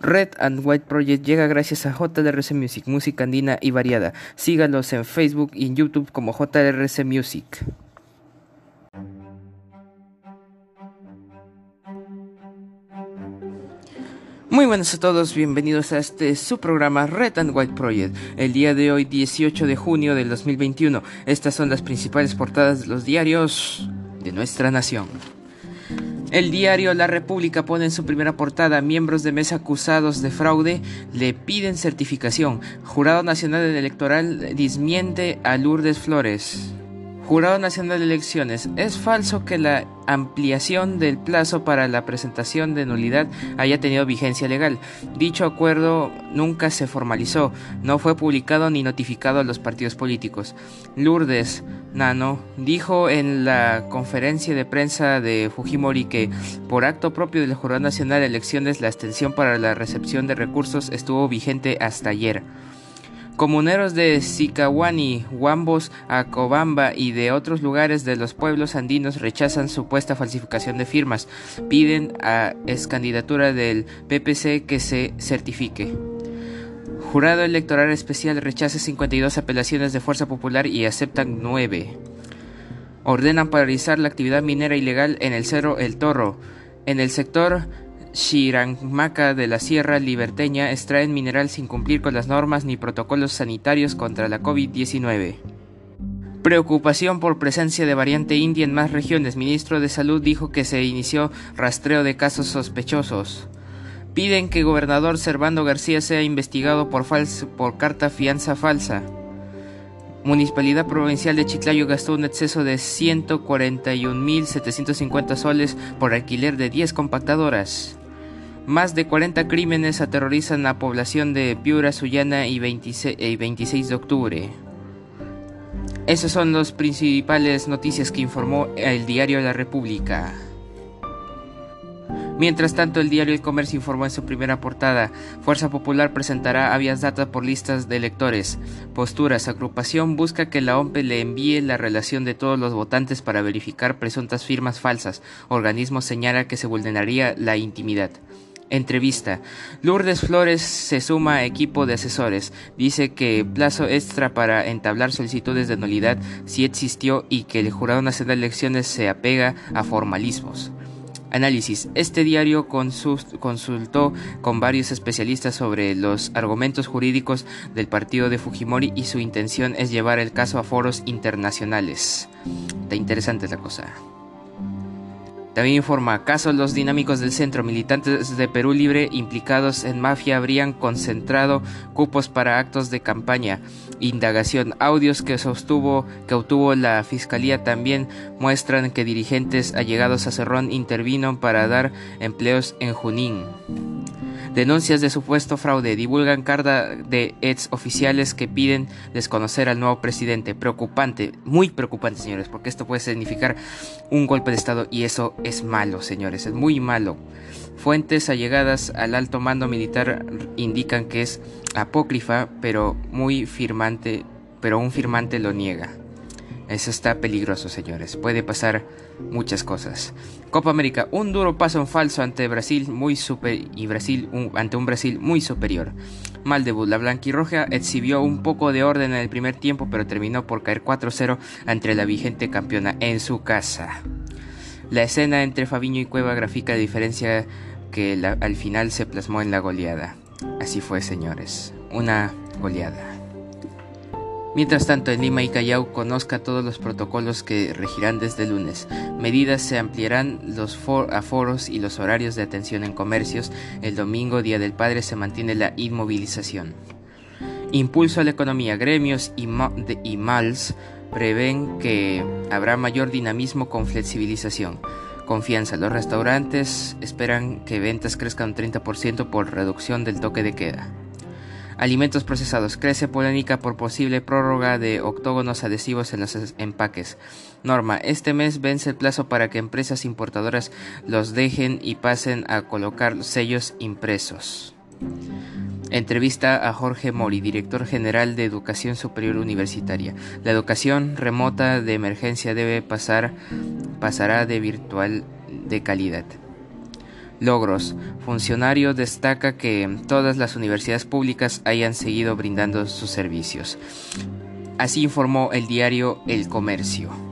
Red and White Project llega gracias a JRC Music, música andina y variada. Sígalos en Facebook y en YouTube como JRC Music. Muy buenas a todos, bienvenidos a este su programa Red and White Project. El día de hoy, 18 de junio del 2021, estas son las principales portadas de los diarios de nuestra nación. El diario La República pone en su primera portada miembros de mesa acusados de fraude le piden certificación. Jurado Nacional Electoral dismiente a Lourdes Flores. Jurado Nacional de Elecciones, es falso que la ampliación del plazo para la presentación de nulidad haya tenido vigencia legal. Dicho acuerdo nunca se formalizó, no fue publicado ni notificado a los partidos políticos. Lourdes Nano dijo en la conferencia de prensa de Fujimori que por acto propio del Jurado Nacional de Elecciones la extensión para la recepción de recursos estuvo vigente hasta ayer. Comuneros de Sicahuani, Huambos, Acobamba y de otros lugares de los pueblos andinos rechazan supuesta falsificación de firmas. Piden a excandidatura del PPC que se certifique. Jurado Electoral Especial rechaza 52 apelaciones de Fuerza Popular y aceptan 9. Ordenan paralizar la actividad minera ilegal en el Cerro El Torro. En el sector Chiramaca de la Sierra Liberteña extraen mineral sin cumplir con las normas ni protocolos sanitarios contra la COVID-19. Preocupación por presencia de variante india en más regiones. Ministro de Salud dijo que se inició rastreo de casos sospechosos. Piden que gobernador Servando García sea investigado por, por carta fianza falsa. Municipalidad Provincial de Chiclayo gastó un exceso de 141.750 soles por alquiler de 10 compactadoras. Más de 40 crímenes aterrorizan a la población de Piura, Sullana y 26, de octubre. Esas son las principales noticias que informó el diario La República. Mientras tanto, el diario El Comercio informó en su primera portada, Fuerza Popular presentará avias data por listas de electores. Posturas, agrupación busca que la OMPE le envíe la relación de todos los votantes para verificar presuntas firmas falsas. Organismo señala que se vulneraría la intimidad. Entrevista. Lourdes Flores se suma a equipo de asesores. Dice que plazo extra para entablar solicitudes de nulidad sí existió y que el Jurado Nacional de Elecciones se apega a formalismos. Análisis. Este diario consultó con varios especialistas sobre los argumentos jurídicos del partido de Fujimori y su intención es llevar el caso a foros internacionales. Está interesante la cosa. También informa, caso los dinámicos del centro, militantes de Perú Libre implicados en mafia habrían concentrado cupos para actos de campaña. Indagación, audios que sostuvo, que obtuvo la fiscalía también muestran que dirigentes allegados a Cerrón intervino para dar empleos en Junín. Denuncias de supuesto fraude. Divulgan carta de ex oficiales que piden desconocer al nuevo presidente. Preocupante, muy preocupante, señores, porque esto puede significar un golpe de Estado y eso es malo, señores, es muy malo. Fuentes allegadas al alto mando militar indican que es apócrifa, pero muy firmante, pero un firmante lo niega. Eso está peligroso, señores. Puede pasar muchas cosas. Copa América, un duro paso en falso ante Brasil muy super y Brasil ante un Brasil muy superior. Mal debut, la blanquirroja exhibió un poco de orden en el primer tiempo, pero terminó por caer 4-0 ante la vigente campeona en su casa. La escena entre Fabiño y Cueva grafica la diferencia que al final se plasmó en la goleada. Así fue, señores, una goleada. Mientras tanto, en Lima y Callao conozca todos los protocolos que regirán desde el lunes. Medidas se ampliarán los aforos y los horarios de atención en comercios. El domingo, Día del Padre, se mantiene la inmovilización. Impulso a la economía. Gremios y, y MALS prevén que habrá mayor dinamismo con flexibilización. Confianza. Los restaurantes esperan que ventas crezcan un 30% por reducción del toque de queda. Alimentos procesados. Crece polémica por posible prórroga de octógonos adhesivos en los empaques. Norma. Este mes vence el plazo para que empresas importadoras los dejen y pasen a colocar sellos impresos. Entrevista a Jorge Mori, director general de Educación Superior Universitaria. La educación remota de emergencia debe pasar, pasará de virtual de calidad. Logros. Funcionario destaca que todas las universidades públicas hayan seguido brindando sus servicios. Así informó el diario El Comercio.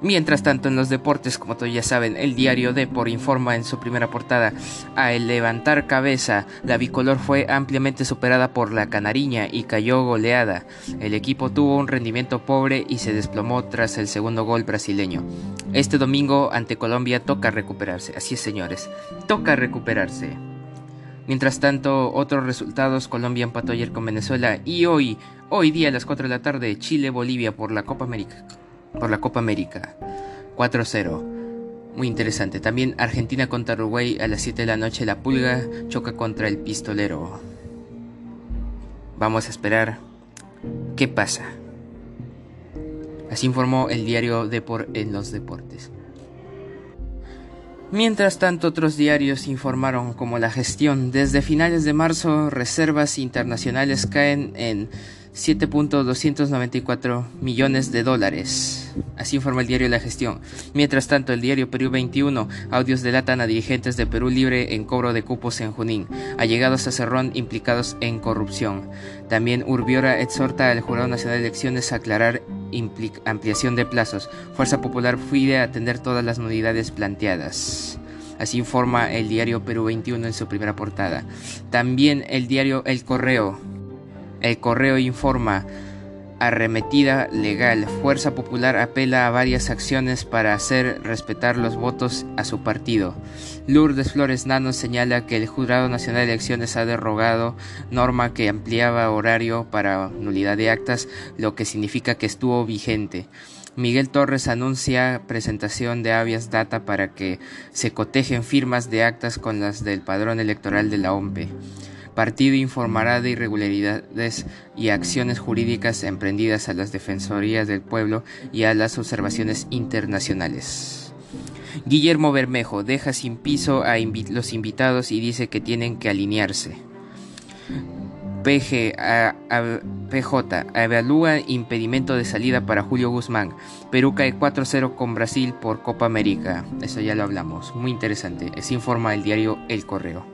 Mientras tanto, en los deportes, como todos ya saben, el diario Depor informa en su primera portada, al levantar cabeza, la bicolor fue ampliamente superada por la canariña y cayó goleada. El equipo tuvo un rendimiento pobre y se desplomó tras el segundo gol brasileño. Este domingo ante Colombia toca recuperarse, así es señores, toca recuperarse. Mientras tanto, otros resultados, Colombia empató ayer con Venezuela y hoy, hoy día a las 4 de la tarde, Chile-Bolivia por la Copa América por la Copa América. 4-0. Muy interesante. También Argentina contra Uruguay a las 7 de la noche. La Pulga choca contra el Pistolero. Vamos a esperar qué pasa. Así informó el diario Depor en los deportes. Mientras tanto, otros diarios informaron como la gestión. Desde finales de marzo, reservas internacionales caen en 7.294 millones de dólares. Así informa el diario La Gestión. Mientras tanto, el diario Perú 21, audios delatan a dirigentes de Perú Libre en cobro de cupos en Junín, allegados a Cerrón implicados en corrupción. También Urbiora exhorta al Jurado Nacional de Elecciones a aclarar ampliación de plazos. Fuerza Popular pide atender todas las nulidades planteadas. Así informa el diario Perú 21 en su primera portada. También el diario El Correo el correo informa, arremetida legal, Fuerza Popular apela a varias acciones para hacer respetar los votos a su partido. Lourdes Flores Nano señala que el Jurado Nacional de Elecciones ha derogado norma que ampliaba horario para nulidad de actas, lo que significa que estuvo vigente. Miguel Torres anuncia presentación de habeas data para que se cotejen firmas de actas con las del padrón electoral de la OMPE partido informará de irregularidades y acciones jurídicas emprendidas a las Defensorías del Pueblo y a las observaciones internacionales. Guillermo Bermejo deja sin piso a los invitados y dice que tienen que alinearse. PG, PJ evalúa impedimento de salida para Julio Guzmán. Perú cae 4-0 con Brasil por Copa América. Eso ya lo hablamos. Muy interesante. Es informa el diario El Correo.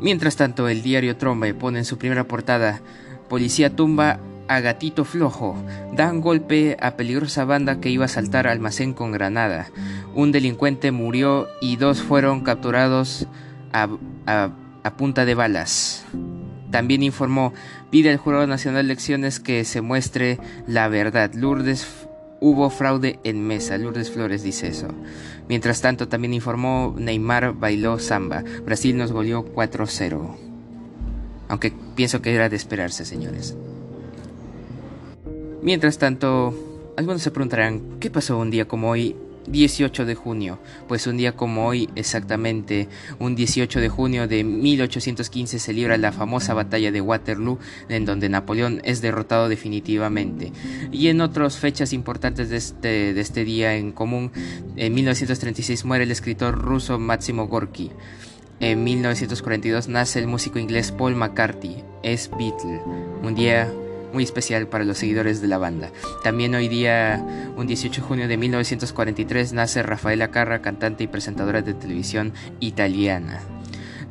Mientras tanto, el diario Trombe pone en su primera portada, Policía tumba a gatito flojo, dan golpe a peligrosa banda que iba a saltar almacén con granada. Un delincuente murió y dos fueron capturados a, punta de balas. También informó, pide al Jurado Nacional de Elecciones que se muestre la verdad. Lourdes Hubo fraude en mesa, Lourdes Flores dice eso. Mientras tanto, también informó Neymar bailó samba. Brasil nos goleó 4-0. Aunque pienso que era de esperarse, señores. Mientras tanto, algunos se preguntarán, ¿qué pasó un día como hoy 18 de junio, pues un día como hoy, exactamente un 18 de junio de 1815 se libra la famosa batalla de Waterloo, en donde Napoleón es derrotado definitivamente. Y en otras fechas importantes de este, de este día en común, en 1936 muere el escritor ruso Máximo Gorky. En 1942 nace el músico inglés Paul McCartney, es Beatle. Un día muy especial para los seguidores de la banda. También hoy día, un 18 de junio de 1943, nace Rafaela Carra, cantante y presentadora de televisión italiana.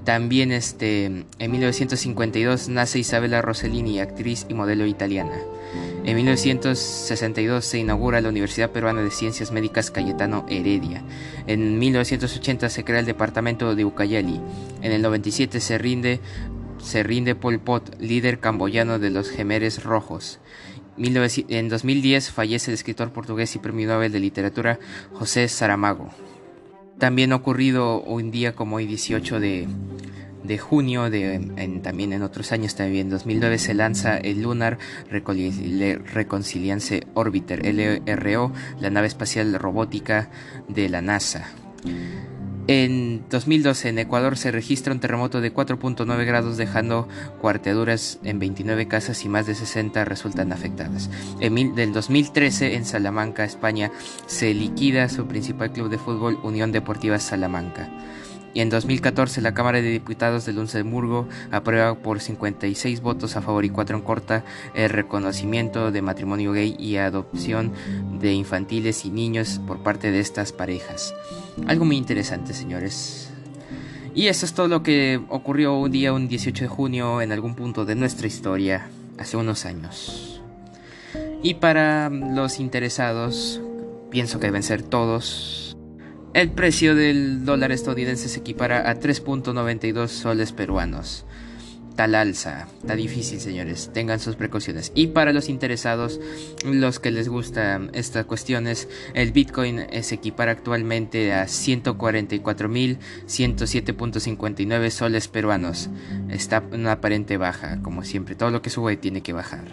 También este, en 1952 nace Isabella Rossellini, actriz y modelo italiana. En 1962 se inaugura la Universidad Peruana de Ciencias Médicas Cayetano Heredia. En 1980 se crea el departamento de Ucayali. En el 97 se rinde se rinde Pol Pot, líder camboyano de los Gemeres Rojos. En 2010 fallece el escritor portugués y premio Nobel de Literatura José Saramago. También ha ocurrido un día como hoy 18 de, junio, de, también en otros años, también en 2009 se lanza el Lunar Reconciliance Orbiter, LRO, la nave espacial robótica de la NASA. En 2012 en Ecuador se registra un terremoto de 4.9 grados dejando cuarteaduras en 29 casas y más de 60 resultan afectadas. En del 2013 en Salamanca, España, se liquida su principal club de fútbol Unión Deportiva Salamanca y en 2014 la Cámara de Diputados de Luxemburgo aprueba por 56 votos a favor y 4 en contra el reconocimiento de matrimonio gay y adopción de infantiles y niños por parte de estas parejas. Algo muy interesante, señores. Y eso es todo lo que ocurrió un día, un 18 de junio, en algún punto de nuestra historia, hace unos años. Y para los interesados, pienso que deben ser todos, el precio del dólar estadounidense se equipara a 3.92 soles peruanos tal alza. Está difícil, señores. Tengan sus precauciones. Y para los interesados, los que les gustan estas cuestiones, el Bitcoin se equipara actualmente a 144.107.59 soles peruanos. Está en una aparente baja, como siempre. Todo lo que sube tiene que bajar.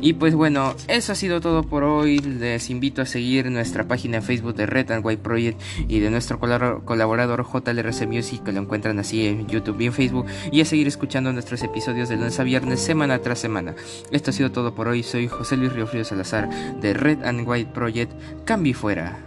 Y pues bueno, eso ha sido todo por hoy. Les invito a seguir nuestra página en Facebook de Red and White Project y de nuestro colaborador JLRC Music, que lo encuentran así en YouTube y en Facebook. Y a seguir escuchando nuestra nuestros episodios de lunes a viernes, semana tras semana. Esto ha sido todo por hoy. Soy José Luis Riofrío Salazar de Red and White Project. Cambie fuera.